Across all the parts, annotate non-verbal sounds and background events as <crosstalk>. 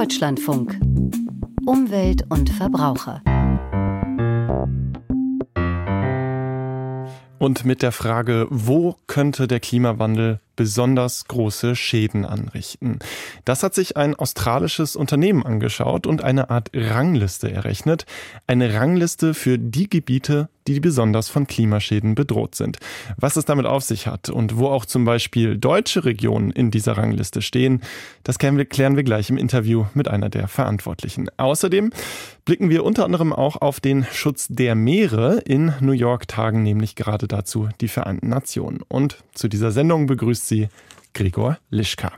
Deutschlandfunk. Umwelt und Verbraucher. Und mit der Frage, wo könnte der Klimawandel besonders große Schäden anrichten. Das hat sich ein australisches Unternehmen angeschaut und eine Art Rangliste errechnet. Eine Rangliste für die Gebiete, die besonders von Klimaschäden bedroht sind. Was es damit auf sich hat und wo auch zum Beispiel deutsche Regionen in dieser Rangliste stehen, das klären wir, gleich im Interview mit einer der Verantwortlichen. Außerdem blicken wir unter anderem auch auf den Schutz der Meere. In New York tagen nämlich gerade dazu die Vereinten Nationen. Und zu dieser Sendung begrüßt sie Gregor Lischka.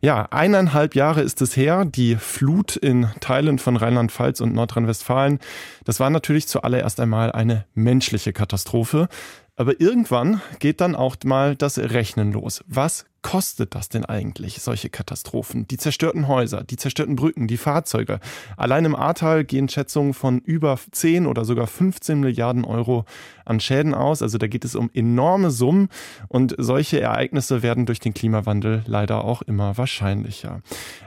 Ja, eineinhalb Jahre ist es her, die Flut in Teilen von Rheinland-Pfalz und Nordrhein-Westfalen. Das war natürlich zuallererst einmal eine menschliche Katastrophe. Aber irgendwann geht dann auch mal das Rechnen los. Was kostet das denn eigentlich, solche Katastrophen? Die zerstörten Häuser, die zerstörten Brücken, die Fahrzeuge. Allein im Ahrtal gehen Schätzungen von über 10 oder sogar 15 Milliarden Euro an Schäden aus. Also da geht es um enorme Summen und solche Ereignisse werden durch den Klimawandel leider auch immer wahrscheinlicher.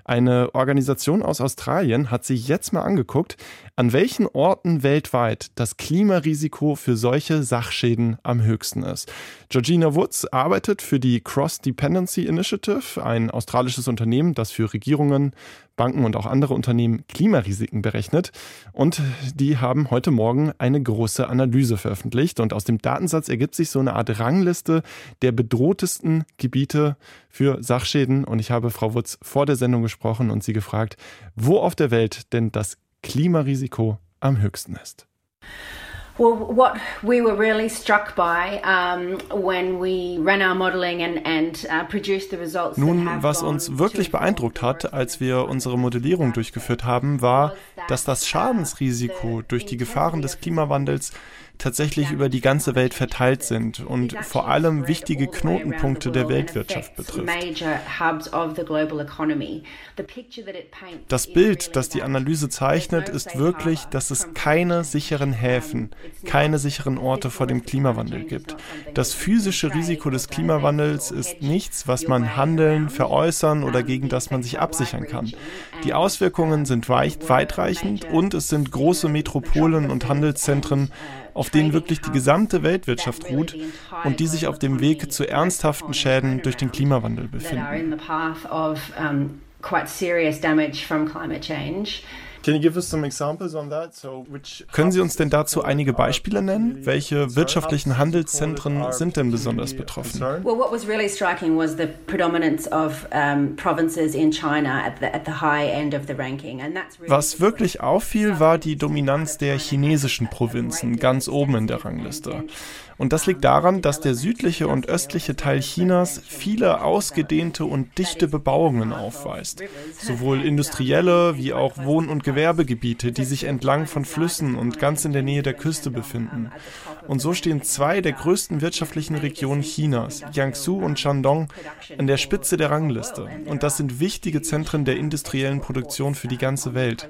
Eine Organisation aus Australien hat sich jetzt mal angeguckt, an welchen Orten weltweit das Klimarisiko für solche Sachschäden am höchsten ist. Georgina Woods arbeitet für die Cross Dependency Initiative, ein australisches Unternehmen, das für Regierungen, Banken und auch andere Unternehmen Klimarisiken berechnet. Und die haben heute Morgen eine große Analyse veröffentlicht. Und aus dem Datensatz ergibt sich so eine Art Rangliste der bedrohtesten Gebiete für Sachschäden. Und ich habe Frau Wutz vor der Sendung gesprochen und sie gefragt, wo auf der Welt denn das Klimarisiko am höchsten ist. Well, what we were really struck by um, when we ran our modeling and, and uh, produced the results. Nun, was uns wirklich beeindruckt hat, als wir unsere Modellierung durchgeführt haben, war, dass das Schadensrisiko durch die Gefahren des Klimawandels tatsächlich über die ganze Welt verteilt sind und vor allem wichtige Knotenpunkte der Weltwirtschaft betrifft. Das Bild, das die Analyse zeichnet, ist wirklich, dass es keine sicheren Häfen, keine sicheren Orte vor dem Klimawandel gibt. Das physische Risiko des Klimawandels ist nichts, was man handeln, veräußern oder gegen das man sich absichern kann. Die Auswirkungen sind weit, weitreichend und es sind große Metropolen und Handelszentren, auf denen wirklich die gesamte Weltwirtschaft ruht und die sich auf dem Weg zu ernsthaften Schäden durch den Klimawandel befinden. Können Sie uns denn dazu einige Beispiele nennen? Welche wirtschaftlichen Handelszentren sind denn besonders betroffen? Well, what was really striking was the predominance of um, provinces in China at the, at the high end of the ranking. And that's really Was wirklich auffiel, war die Dominanz der chinesischen Provinzen ganz oben in der Rangliste. Und das liegt daran, dass der südliche und östliche Teil Chinas viele ausgedehnte und dichte Bebauungen aufweist. Sowohl industrielle wie auch Wohn- und Gewerbegebiete, die sich entlang von Flüssen und ganz in der Nähe der Küste befinden. Und so stehen zwei der größten wirtschaftlichen Regionen Chinas, Jiangsu und Shandong, an der Spitze der Rangliste. Und das sind wichtige Zentren der industriellen Produktion für die ganze Welt.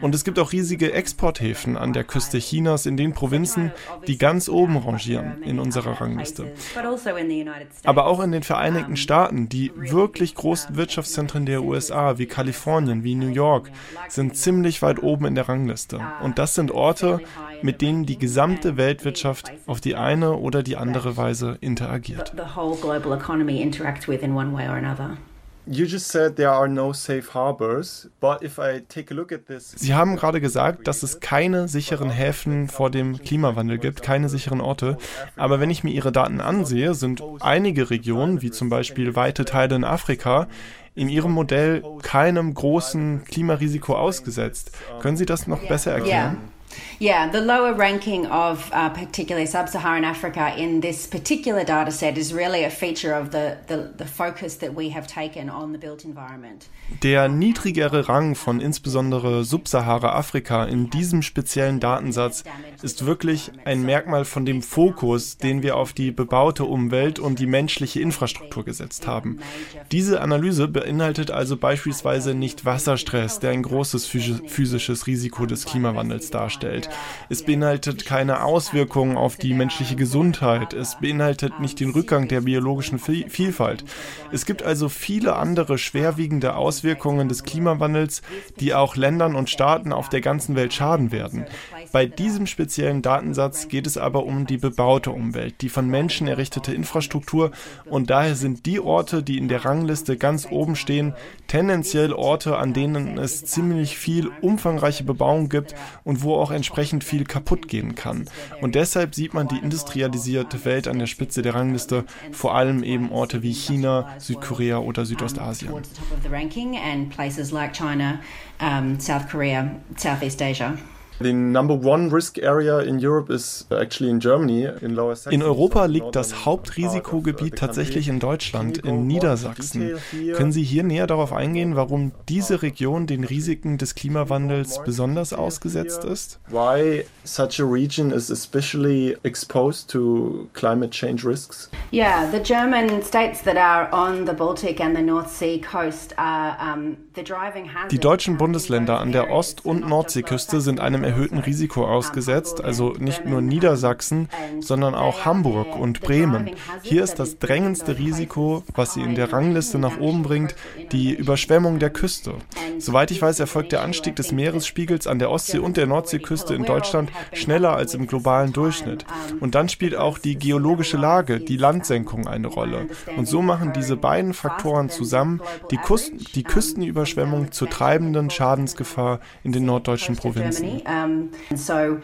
Und es gibt auch riesige Exporthäfen an der Küste Chinas in den Provinzen, die ganz oben rangieren in unserer Rangliste. Aber auch in den Vereinigten Staaten, die wirklich großen Wirtschaftszentren der USA wie Kalifornien, wie New York, sind ziemlich weit oben in der Rangliste. Und das sind Orte, mit denen die gesamte Weltwirtschaft auf die eine oder die andere Weise interagiert. Sie haben gerade gesagt, dass es keine sicheren Häfen vor dem Klimawandel gibt, keine sicheren Orte. Aber wenn ich mir Ihre Daten ansehe, sind einige Regionen, wie zum Beispiel weite Teile in Afrika, in Ihrem Modell keinem großen Klimarisiko ausgesetzt. Können Sie das noch besser erklären? Yeah. Yeah, the lower ranking of uh, particularly sub-Saharan Africa in this particular data set is really a feature of the, the, the focus that we have taken on the built environment. Der niedrigere Rang von insbesondere Subsahara-Afrika in diesem speziellen Datensatz ist wirklich ein Merkmal von dem Fokus, den wir auf die bebaute Umwelt und die menschliche Infrastruktur gesetzt haben. Diese Analyse beinhaltet also beispielsweise nicht Wasserstress, der ein großes physisches Risiko des Klimawandels darstellt darstellt. Es beinhaltet keine Auswirkungen auf die menschliche Gesundheit. Es beinhaltet nicht den Rückgang der biologischen Vielfalt. Es gibt also viele andere schwerwiegende Auswirkungen des Klimawandels, die auch Ländern und Staaten auf der ganzen Welt schaden werden. Bei diesem speziellen Datensatz geht es aber um die bebaute Umwelt, die von Menschen errichtete Infrastruktur und daher sind die Orte, die in der Rangliste ganz oben stehen, tendenziell Orte, an denen es ziemlich viel umfangreiche Bebauung gibt und wo auch entsprechend viel kaputt gehen kann. Und deshalb sieht man die industrialisierte Welt an der Spitze der Rangliste, vor allem eben Orte wie China, Südkorea oder Südostasien. South Korea, Southeast Asia. In Europa liegt das Hauptrisikogebiet tatsächlich in Deutschland, in Niedersachsen. Können Sie hier näher darauf eingehen, warum diese Region den Risiken des Klimawandels besonders ausgesetzt ist? Why such a region is especially exposed to climate change risks? Yeah, the German states that are on the Baltic and the North Sea coast are um, the driving hazard. Die deutschen Bundesländer an der Ost- und Nordseeküste sind einem erhöhten Risiko ausgesetzt, also nicht nur Niedersachsen, sondern auch Hamburg und Bremen. Hier ist das drängendste Risiko, was sie in der Rangliste nach oben bringt, die Überschwemmung der Küste. Soweit ich weiß, erfolgt der Anstieg des Meeresspiegels an der Ostsee- und der Nordseeküste in Deutschland schneller als im globalen Durchschnitt. Und dann spielt auch die geologische Lage, die Landsenkung eine Rolle. Und so machen diese beiden Faktoren zusammen die, Kust die Küstenüberschwemmung zur treibenden Schadensgefahr in den norddeutschen Provinzen. So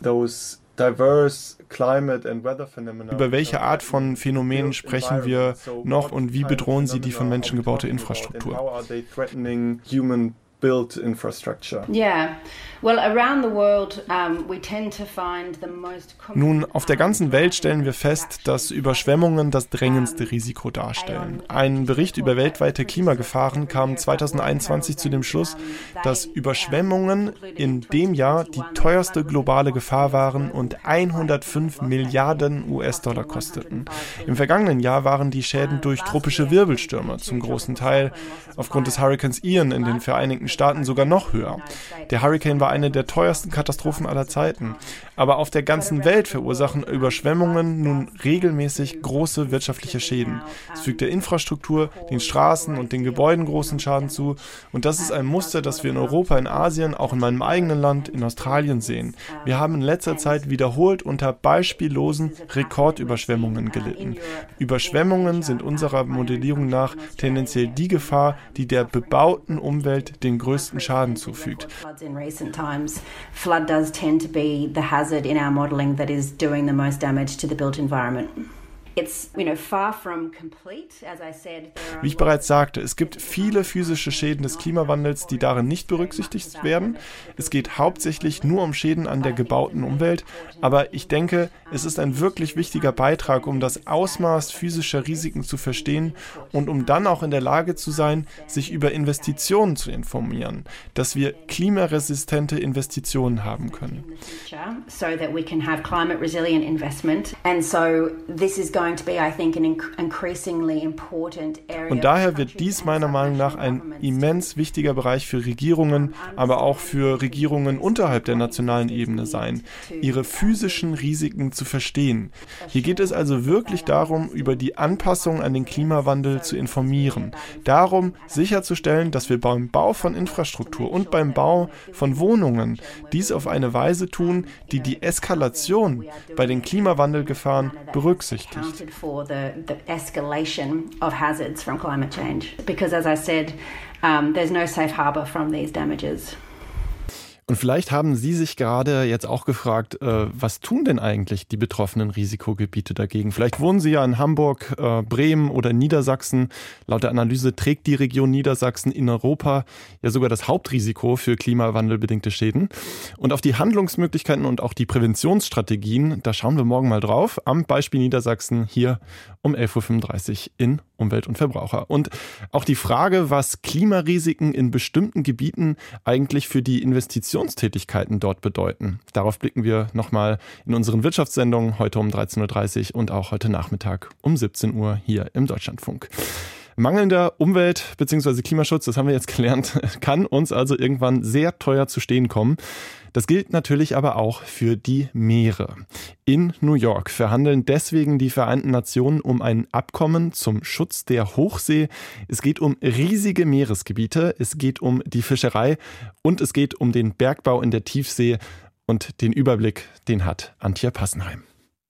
those two factors together are making coastal inundation the driving hazard of damage in those northern German provinces. Those diverse über welche Art von Phänomenen sprechen wir noch und wie bedrohen sie die von Menschen gebaute Infrastruktur? Yeah. Nun, auf der ganzen Welt stellen wir fest, dass Überschwemmungen das drängendste Risiko darstellen. Ein Bericht über weltweite Klimagefahren kam 2021 zu dem Schluss, dass Überschwemmungen in dem Jahr die teuerste globale Gefahr waren und 105 Milliarden US-Dollar kosteten. Im vergangenen Jahr waren die Schäden durch tropische Wirbelstürme zum großen Teil aufgrund des Hurrikans Ian in den Vereinigten Staaten sogar noch höher. Der Hurricane war eine der teuersten Katastrophen aller Zeiten. Aber auf der ganzen Welt verursachen Überschwemmungen nun regelmäßig große wirtschaftliche Schäden. Es fügt der Infrastruktur, den Straßen und den Gebäuden großen Schaden zu. Und das ist ein Muster, das wir in Europa, in Asien, auch in meinem eigenen Land, in Australien sehen. Wir haben in letzter Zeit wiederholt unter beispiellosen Rekordüberschwemmungen gelitten. Überschwemmungen sind unserer Modellierung nach tendenziell die Gefahr, die der bebauten Umwelt den größten Schaden zufügt hazard in our modelling that is doing the most damage to the built environment. Wie ich bereits sagte, es gibt viele physische Schäden des Klimawandels, die darin nicht berücksichtigt werden. Es geht hauptsächlich nur um Schäden an der gebauten Umwelt, aber ich denke, es ist ein wirklich wichtiger Beitrag, um das Ausmaß physischer Risiken zu verstehen und um dann auch in der Lage zu sein, sich über Investitionen zu informieren, dass wir klimaresistente Investitionen haben können. So that we can have climate resilient investment and so this is going und daher wird dies meiner Meinung nach ein immens wichtiger Bereich für Regierungen, aber auch für Regierungen unterhalb der nationalen Ebene sein, ihre physischen Risiken zu verstehen. Hier geht es also wirklich darum, über die Anpassung an den Klimawandel zu informieren, darum sicherzustellen, dass wir beim Bau von Infrastruktur und beim Bau von Wohnungen dies auf eine Weise tun, die die Eskalation bei den Klimawandelgefahren berücksichtigt accounted for the, the escalation of hazards from climate change. Because, as I said, um, there's no safe harbor from these damages. Und vielleicht haben Sie sich gerade jetzt auch gefragt, äh, was tun denn eigentlich die betroffenen Risikogebiete dagegen? Vielleicht wohnen Sie ja in Hamburg, äh, Bremen oder Niedersachsen. Laut der Analyse trägt die Region Niedersachsen in Europa ja sogar das Hauptrisiko für klimawandelbedingte Schäden. Und auf die Handlungsmöglichkeiten und auch die Präventionsstrategien, da schauen wir morgen mal drauf. Am Beispiel Niedersachsen hier um 11.35 Uhr in Umwelt und Verbraucher. Und auch die Frage, was Klimarisiken in bestimmten Gebieten eigentlich für die Investitionstätigkeiten dort bedeuten. Darauf blicken wir nochmal in unseren Wirtschaftssendungen heute um 13.30 Uhr und auch heute Nachmittag um 17 Uhr hier im Deutschlandfunk. Mangelnder Umwelt- bzw. Klimaschutz, das haben wir jetzt gelernt, <laughs> kann uns also irgendwann sehr teuer zu stehen kommen. Das gilt natürlich aber auch für die Meere. In New York verhandeln deswegen die Vereinten Nationen um ein Abkommen zum Schutz der Hochsee. Es geht um riesige Meeresgebiete, es geht um die Fischerei und es geht um den Bergbau in der Tiefsee. Und den Überblick, den hat Antje Passenheim.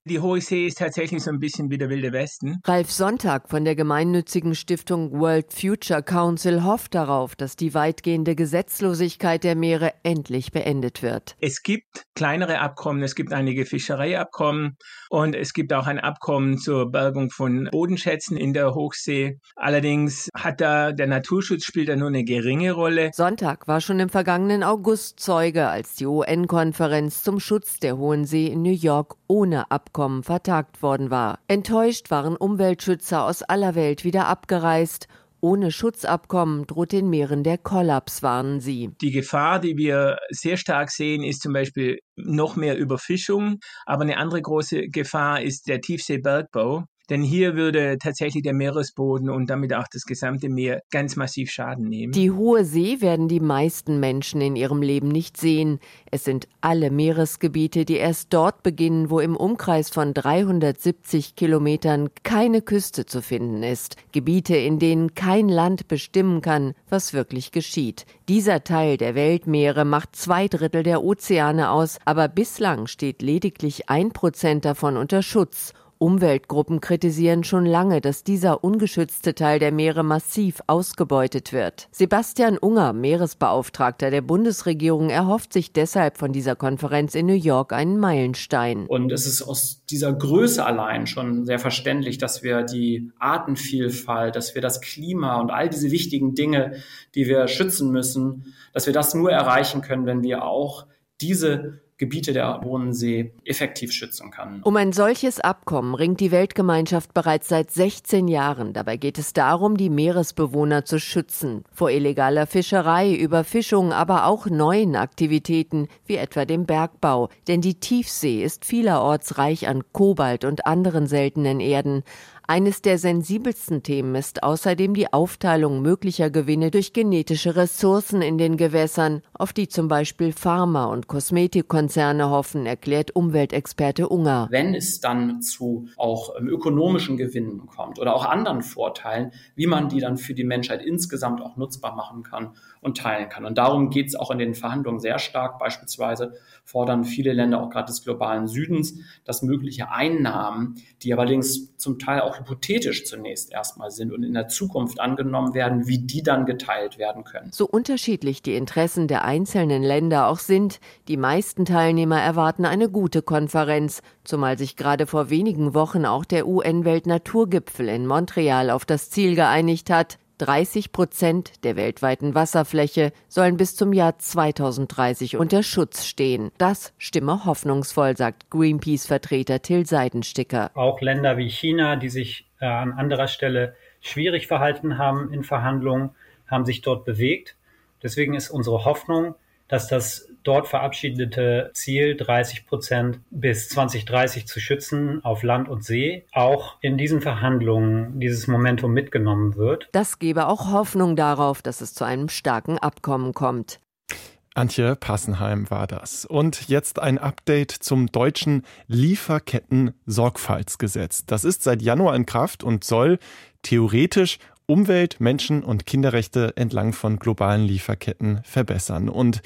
Die Hohe See ist tatsächlich so ein bisschen wie der Wilde Westen. Ralf Sonntag von der gemeinnützigen Stiftung World Future Council hofft darauf, dass die weitgehende Gesetzlosigkeit der Meere endlich beendet wird. Es gibt kleinere Abkommen, es gibt einige Fischereiabkommen und es gibt auch ein Abkommen zur Bergung von Bodenschätzen in der Hochsee. Allerdings hat da der Naturschutz spielt da nur eine geringe Rolle. Sonntag war schon im vergangenen August Zeuge, als die UN-Konferenz zum Schutz der Hohen See in New York ohne Abkommen Abkommen vertagt worden war. Enttäuscht waren Umweltschützer aus aller Welt wieder abgereist. Ohne Schutzabkommen droht den Meeren der Kollaps, warnen sie. Die Gefahr, die wir sehr stark sehen, ist zum Beispiel noch mehr Überfischung. Aber eine andere große Gefahr ist der Tiefseebergbau. Denn hier würde tatsächlich der Meeresboden und damit auch das gesamte Meer ganz massiv Schaden nehmen. Die Hohe See werden die meisten Menschen in ihrem Leben nicht sehen. Es sind alle Meeresgebiete, die erst dort beginnen, wo im Umkreis von 370 Kilometern keine Küste zu finden ist. Gebiete, in denen kein Land bestimmen kann, was wirklich geschieht. Dieser Teil der Weltmeere macht zwei Drittel der Ozeane aus, aber bislang steht lediglich ein Prozent davon unter Schutz. Umweltgruppen kritisieren schon lange, dass dieser ungeschützte Teil der Meere massiv ausgebeutet wird. Sebastian Unger, Meeresbeauftragter der Bundesregierung, erhofft sich deshalb von dieser Konferenz in New York einen Meilenstein. Und es ist aus dieser Größe allein schon sehr verständlich, dass wir die Artenvielfalt, dass wir das Klima und all diese wichtigen Dinge, die wir schützen müssen, dass wir das nur erreichen können, wenn wir auch diese Gebiete der Bodensee effektiv schützen kann. Um ein solches Abkommen ringt die Weltgemeinschaft bereits seit 16 Jahren. Dabei geht es darum, die Meeresbewohner zu schützen. Vor illegaler Fischerei, Überfischung, aber auch neuen Aktivitäten, wie etwa dem Bergbau. Denn die Tiefsee ist vielerorts reich an Kobalt und anderen seltenen Erden. Eines der sensibelsten Themen ist außerdem die Aufteilung möglicher Gewinne durch genetische Ressourcen in den Gewässern, auf die zum Beispiel Pharma- und Kosmetikkonzerne hoffen, erklärt Umweltexperte Unger. Wenn es dann zu auch ähm, ökonomischen Gewinnen kommt oder auch anderen Vorteilen, wie man die dann für die Menschheit insgesamt auch nutzbar machen kann und teilen kann. Und darum geht es auch in den Verhandlungen sehr stark. Beispielsweise fordern viele Länder, auch gerade des globalen Südens, dass mögliche Einnahmen, die allerdings zum Teil auch hypothetisch zunächst erstmal sind und in der Zukunft angenommen werden, wie die dann geteilt werden können. So unterschiedlich die Interessen der einzelnen Länder auch sind, die meisten Teilnehmer erwarten eine gute Konferenz, zumal sich gerade vor wenigen Wochen auch der UN-Weltnaturgipfel in Montreal auf das Ziel geeinigt hat, 30 Prozent der weltweiten Wasserfläche sollen bis zum Jahr 2030 unter Schutz stehen. Das stimme hoffnungsvoll, sagt Greenpeace-Vertreter Till Seidensticker. Auch Länder wie China, die sich äh, an anderer Stelle schwierig verhalten haben in Verhandlungen, haben sich dort bewegt. Deswegen ist unsere Hoffnung, dass das dort verabschiedete Ziel, 30 Prozent bis 2030 zu schützen auf Land und See, auch in diesen Verhandlungen dieses Momentum mitgenommen wird. Das gebe auch Hoffnung darauf, dass es zu einem starken Abkommen kommt. Antje Passenheim war das. Und jetzt ein Update zum deutschen Lieferketten-Sorgfaltsgesetz. Das ist seit Januar in Kraft und soll theoretisch Umwelt-, Menschen- und Kinderrechte entlang von globalen Lieferketten verbessern. Und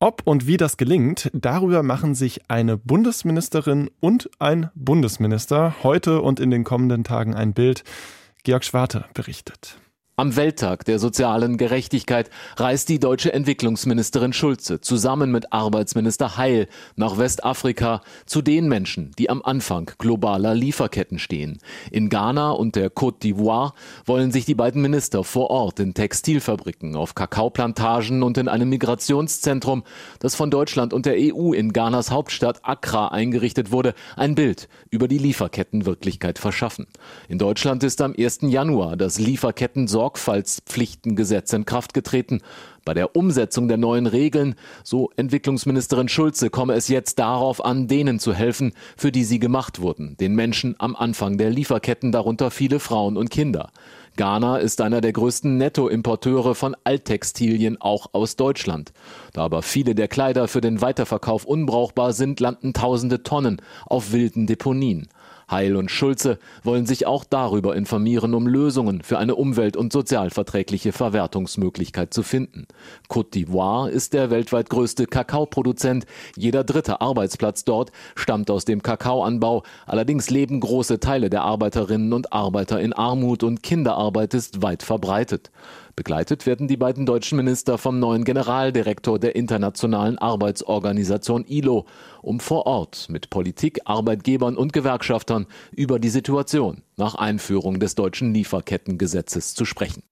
ob und wie das gelingt, darüber machen sich eine Bundesministerin und ein Bundesminister heute und in den kommenden Tagen ein Bild. Georg Schwarte berichtet. Am Welttag der sozialen Gerechtigkeit reist die deutsche Entwicklungsministerin Schulze zusammen mit Arbeitsminister Heil nach Westafrika zu den Menschen, die am Anfang globaler Lieferketten stehen. In Ghana und der Côte d'Ivoire wollen sich die beiden Minister vor Ort in Textilfabriken, auf Kakaoplantagen und in einem Migrationszentrum, das von Deutschland und der EU in Ghanas Hauptstadt Accra eingerichtet wurde, ein Bild über die Lieferkettenwirklichkeit verschaffen. In Deutschland ist am 1. Januar das Lieferketten Sorgfaltspflichtengesetz in Kraft getreten. Bei der Umsetzung der neuen Regeln, so Entwicklungsministerin Schulze, komme es jetzt darauf an, denen zu helfen, für die sie gemacht wurden, den Menschen am Anfang der Lieferketten, darunter viele Frauen und Kinder. Ghana ist einer der größten Nettoimporteure von Alttextilien auch aus Deutschland. Da aber viele der Kleider für den Weiterverkauf unbrauchbar sind, landen tausende Tonnen auf wilden Deponien. Heil und Schulze wollen sich auch darüber informieren, um Lösungen für eine umwelt- und sozialverträgliche Verwertungsmöglichkeit zu finden. Côte d'Ivoire ist der weltweit größte Kakaoproduzent. Jeder dritte Arbeitsplatz dort stammt aus dem Kakaoanbau. Allerdings leben große Teile der Arbeiterinnen und Arbeiter in Armut und Kinderarbeit ist weit verbreitet. Begleitet werden die beiden deutschen Minister vom neuen Generaldirektor der Internationalen Arbeitsorganisation ILO, um vor Ort mit Politik, Arbeitgebern und Gewerkschaftern über die Situation nach Einführung des deutschen Lieferkettengesetzes zu sprechen.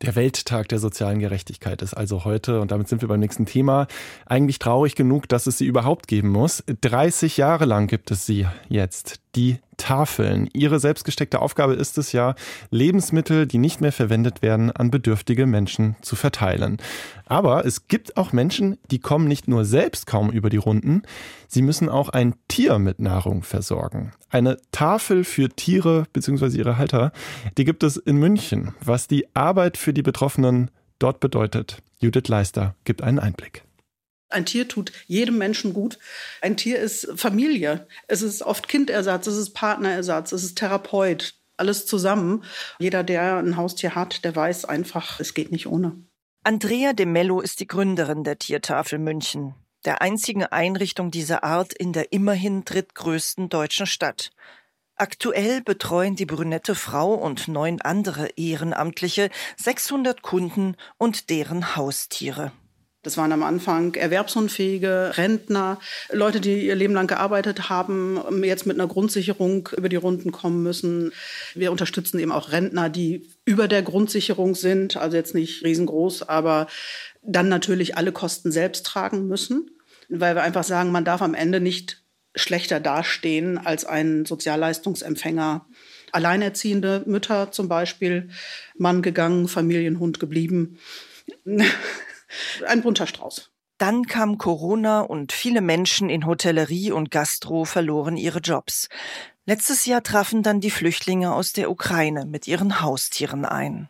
Der Welttag der sozialen Gerechtigkeit ist also heute, und damit sind wir beim nächsten Thema, eigentlich traurig genug, dass es sie überhaupt geben muss. 30 Jahre lang gibt es sie jetzt, die Tafeln. Ihre selbstgesteckte Aufgabe ist es ja, Lebensmittel, die nicht mehr verwendet werden, an bedürftige Menschen zu verteilen. Aber es gibt auch Menschen, die kommen nicht nur selbst kaum über die Runden, sie müssen auch ein Tier mit Nahrung versorgen. Eine Tafel für Tiere bzw. ihre Halter, die gibt es in München. Was die Arbeit für die Betroffenen dort bedeutet, Judith Leister gibt einen Einblick. Ein Tier tut jedem Menschen gut. Ein Tier ist Familie. Es ist oft Kindersatz, es ist Partnerersatz, es ist Therapeut. Alles zusammen. Jeder, der ein Haustier hat, der weiß einfach, es geht nicht ohne. Andrea de Mello ist die Gründerin der Tiertafel München, der einzigen Einrichtung dieser Art in der immerhin drittgrößten deutschen Stadt. Aktuell betreuen die brünette Frau und neun andere Ehrenamtliche 600 Kunden und deren Haustiere. Das waren am Anfang erwerbsunfähige Rentner, Leute, die ihr Leben lang gearbeitet haben, jetzt mit einer Grundsicherung über die Runden kommen müssen. Wir unterstützen eben auch Rentner, die über der Grundsicherung sind, also jetzt nicht riesengroß, aber dann natürlich alle Kosten selbst tragen müssen, weil wir einfach sagen, man darf am Ende nicht schlechter dastehen als ein Sozialleistungsempfänger. Alleinerziehende Mütter zum Beispiel, Mann gegangen, Familienhund geblieben. Ein bunter Strauß. Dann kam Corona und viele Menschen in Hotellerie und Gastro verloren ihre Jobs. Letztes Jahr trafen dann die Flüchtlinge aus der Ukraine mit ihren Haustieren ein.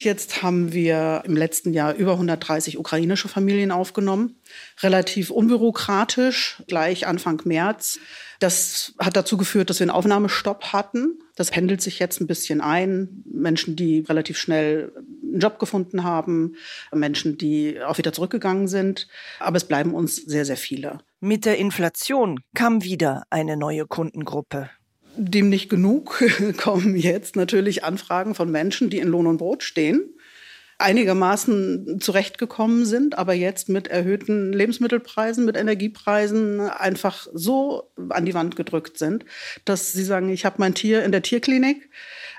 Jetzt haben wir im letzten Jahr über 130 ukrainische Familien aufgenommen. Relativ unbürokratisch, gleich Anfang März. Das hat dazu geführt, dass wir einen Aufnahmestopp hatten. Das pendelt sich jetzt ein bisschen ein. Menschen, die relativ schnell einen Job gefunden haben, Menschen, die auch wieder zurückgegangen sind. Aber es bleiben uns sehr, sehr viele. Mit der Inflation kam wieder eine neue Kundengruppe dem nicht genug <laughs> kommen jetzt natürlich Anfragen von Menschen, die in Lohn und Brot stehen, einigermaßen zurechtgekommen sind, aber jetzt mit erhöhten Lebensmittelpreisen, mit Energiepreisen einfach so an die Wand gedrückt sind, dass sie sagen, ich habe mein Tier in der Tierklinik,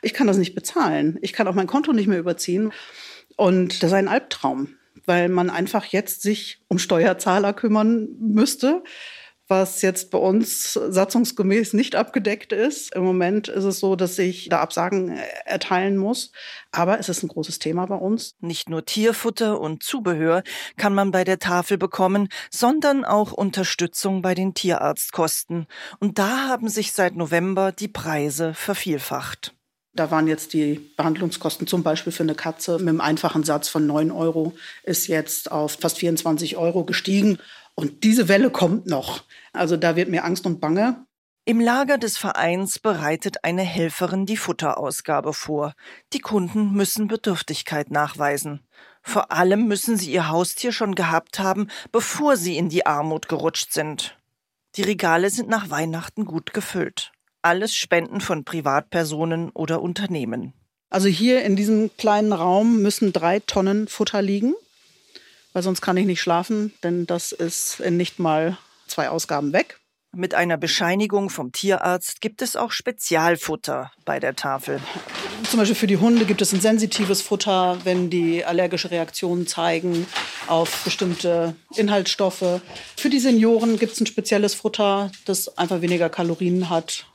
ich kann das nicht bezahlen, ich kann auch mein Konto nicht mehr überziehen. Und das ist ein Albtraum, weil man einfach jetzt sich um Steuerzahler kümmern müsste was jetzt bei uns satzungsgemäß nicht abgedeckt ist. Im Moment ist es so, dass ich da Absagen erteilen muss. Aber es ist ein großes Thema bei uns. Nicht nur Tierfutter und Zubehör kann man bei der Tafel bekommen, sondern auch Unterstützung bei den Tierarztkosten. Und da haben sich seit November die Preise vervielfacht. Da waren jetzt die Behandlungskosten zum Beispiel für eine Katze mit einem einfachen Satz von 9 Euro ist jetzt auf fast 24 Euro gestiegen. Und diese Welle kommt noch. Also da wird mir Angst und Bange. Im Lager des Vereins bereitet eine Helferin die Futterausgabe vor. Die Kunden müssen Bedürftigkeit nachweisen. Vor allem müssen sie ihr Haustier schon gehabt haben, bevor sie in die Armut gerutscht sind. Die Regale sind nach Weihnachten gut gefüllt. Alles Spenden von Privatpersonen oder Unternehmen. Also hier in diesem kleinen Raum müssen drei Tonnen Futter liegen weil sonst kann ich nicht schlafen, denn das ist in nicht mal zwei Ausgaben weg. Mit einer Bescheinigung vom Tierarzt gibt es auch Spezialfutter bei der Tafel. Zum Beispiel für die Hunde gibt es ein sensitives Futter, wenn die allergische Reaktionen zeigen auf bestimmte Inhaltsstoffe. Für die Senioren gibt es ein spezielles Futter, das einfach weniger Kalorien hat,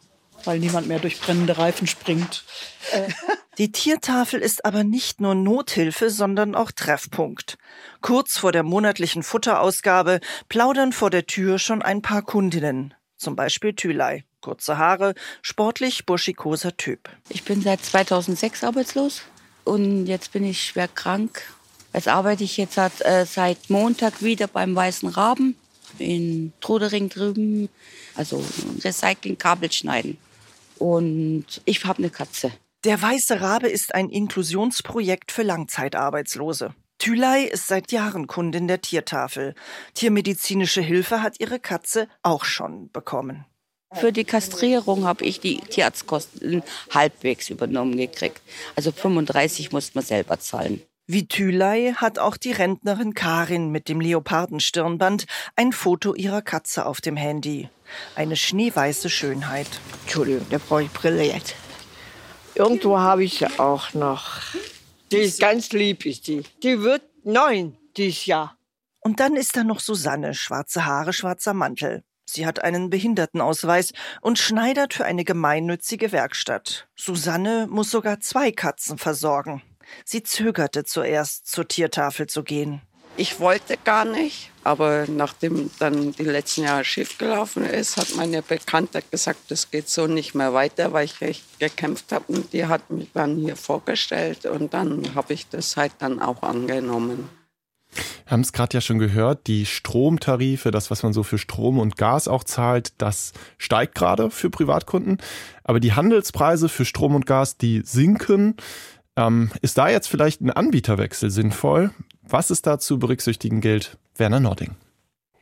weil niemand mehr durch brennende Reifen springt. <laughs> Die Tiertafel ist aber nicht nur Nothilfe, sondern auch Treffpunkt. Kurz vor der monatlichen Futterausgabe plaudern vor der Tür schon ein paar Kundinnen. Zum Beispiel Thülei. Kurze Haare, sportlich burschikoser Typ. Ich bin seit 2006 arbeitslos und jetzt bin ich schwer krank. Jetzt arbeite ich jetzt seit, äh, seit Montag wieder beim Weißen Raben in Trudering drüben, also Recycling, Kabel schneiden. Und ich habe eine Katze. Der Weiße Rabe ist ein Inklusionsprojekt für Langzeitarbeitslose. Thülei ist seit Jahren Kundin der Tiertafel. Tiermedizinische Hilfe hat ihre Katze auch schon bekommen. Für die Kastrierung habe ich die Tierarztkosten halbwegs übernommen gekriegt. Also 35 muss man selber zahlen. Wie Thülei hat auch die Rentnerin Karin mit dem Leopardenstirnband ein Foto ihrer Katze auf dem Handy. Eine schneeweiße Schönheit. Entschuldigung, da brauche ich Brille jetzt. Irgendwo habe ich sie auch noch. Die ist ganz lieb, ist die. Die wird neun dieses Jahr. Und dann ist da noch Susanne, schwarze Haare, schwarzer Mantel. Sie hat einen Behindertenausweis und schneidert für eine gemeinnützige Werkstatt. Susanne muss sogar zwei Katzen versorgen. Sie zögerte zuerst, zur Tiertafel zu gehen. Ich wollte gar nicht, aber nachdem dann die letzten Jahre schief gelaufen ist, hat meine Bekannte gesagt, das geht so nicht mehr weiter, weil ich recht gekämpft habe. Und die hat mich dann hier vorgestellt und dann habe ich das halt dann auch angenommen. Wir haben es gerade ja schon gehört, die Stromtarife, das, was man so für Strom und Gas auch zahlt, das steigt gerade für Privatkunden. Aber die Handelspreise für Strom und Gas, die sinken. Ähm, ist da jetzt vielleicht ein Anbieterwechsel sinnvoll? Was ist da zu berücksichtigen gilt? Werner Nording.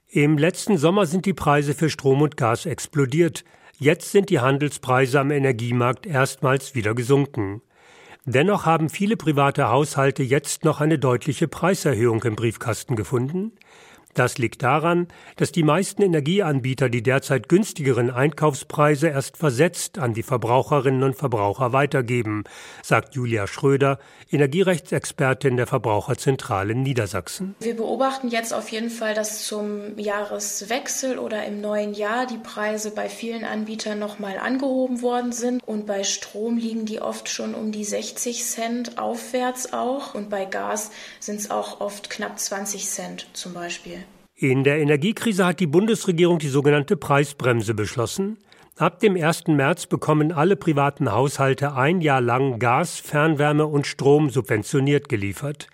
Im letzten Sommer sind die Preise für Strom und Gas explodiert. Jetzt sind die Handelspreise am Energiemarkt erstmals wieder gesunken. Dennoch haben viele private Haushalte jetzt noch eine deutliche Preiserhöhung im Briefkasten gefunden. Das liegt daran, dass die meisten Energieanbieter die derzeit günstigeren Einkaufspreise erst versetzt an die Verbraucherinnen und Verbraucher weitergeben, sagt Julia Schröder, Energierechtsexpertin der Verbraucherzentrale Niedersachsen. Wir beobachten jetzt auf jeden Fall, dass zum Jahreswechsel oder im neuen Jahr die Preise bei vielen Anbietern nochmal angehoben worden sind und bei Strom liegen die oft schon um die 60 Cent aufwärts auch und bei Gas sind es auch oft knapp 20 Cent zum Beispiel. In der Energiekrise hat die Bundesregierung die sogenannte Preisbremse beschlossen. Ab dem 1. März bekommen alle privaten Haushalte ein Jahr lang Gas, Fernwärme und Strom subventioniert geliefert.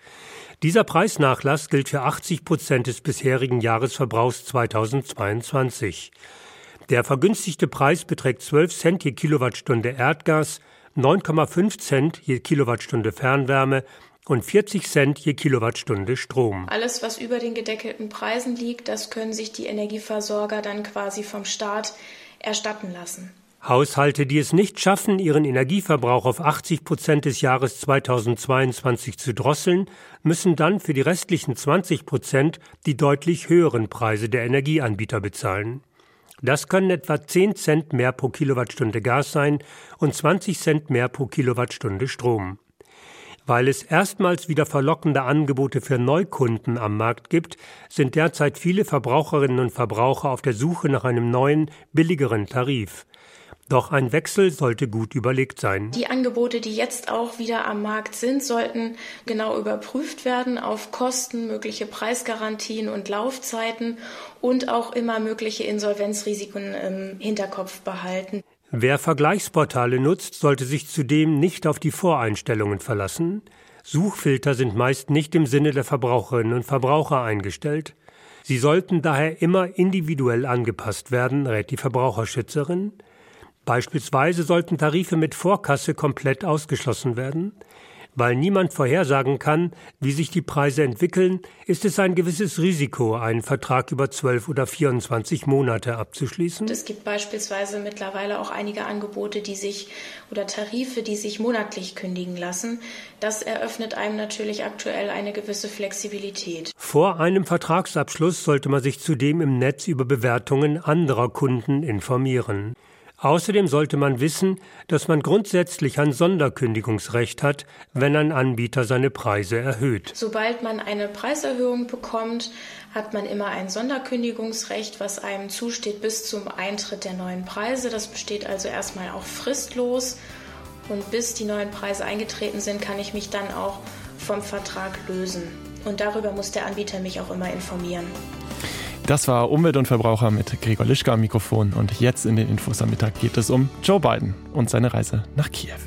Dieser Preisnachlass gilt für 80 Prozent des bisherigen Jahresverbrauchs 2022. Der vergünstigte Preis beträgt 12 Cent je Kilowattstunde Erdgas, 9,5 Cent je Kilowattstunde Fernwärme und 40 Cent je Kilowattstunde Strom. Alles, was über den gedeckelten Preisen liegt, das können sich die Energieversorger dann quasi vom Staat erstatten lassen. Haushalte, die es nicht schaffen, ihren Energieverbrauch auf 80 Prozent des Jahres 2022 zu drosseln, müssen dann für die restlichen 20 Prozent die deutlich höheren Preise der Energieanbieter bezahlen. Das können etwa 10 Cent mehr pro Kilowattstunde Gas sein und 20 Cent mehr pro Kilowattstunde Strom. Weil es erstmals wieder verlockende Angebote für Neukunden am Markt gibt, sind derzeit viele Verbraucherinnen und Verbraucher auf der Suche nach einem neuen, billigeren Tarif. Doch ein Wechsel sollte gut überlegt sein. Die Angebote, die jetzt auch wieder am Markt sind, sollten genau überprüft werden auf Kosten, mögliche Preisgarantien und Laufzeiten und auch immer mögliche Insolvenzrisiken im Hinterkopf behalten. Wer Vergleichsportale nutzt, sollte sich zudem nicht auf die Voreinstellungen verlassen. Suchfilter sind meist nicht im Sinne der Verbraucherinnen und Verbraucher eingestellt. Sie sollten daher immer individuell angepasst werden, rät die Verbraucherschützerin. Beispielsweise sollten Tarife mit Vorkasse komplett ausgeschlossen werden. Weil niemand vorhersagen kann, wie sich die Preise entwickeln, ist es ein gewisses Risiko, einen Vertrag über 12 oder 24 Monate abzuschließen. Es gibt beispielsweise mittlerweile auch einige Angebote, die sich oder Tarife, die sich monatlich kündigen lassen. Das eröffnet einem natürlich aktuell eine gewisse Flexibilität. Vor einem Vertragsabschluss sollte man sich zudem im Netz über Bewertungen anderer Kunden informieren. Außerdem sollte man wissen, dass man grundsätzlich ein Sonderkündigungsrecht hat, wenn ein Anbieter seine Preise erhöht. Sobald man eine Preiserhöhung bekommt, hat man immer ein Sonderkündigungsrecht, was einem zusteht bis zum Eintritt der neuen Preise. Das besteht also erstmal auch fristlos. Und bis die neuen Preise eingetreten sind, kann ich mich dann auch vom Vertrag lösen. Und darüber muss der Anbieter mich auch immer informieren. Das war Umwelt und Verbraucher mit Gregor Lischka am Mikrofon und jetzt in den Infos am Mittag geht es um Joe Biden und seine Reise nach Kiew.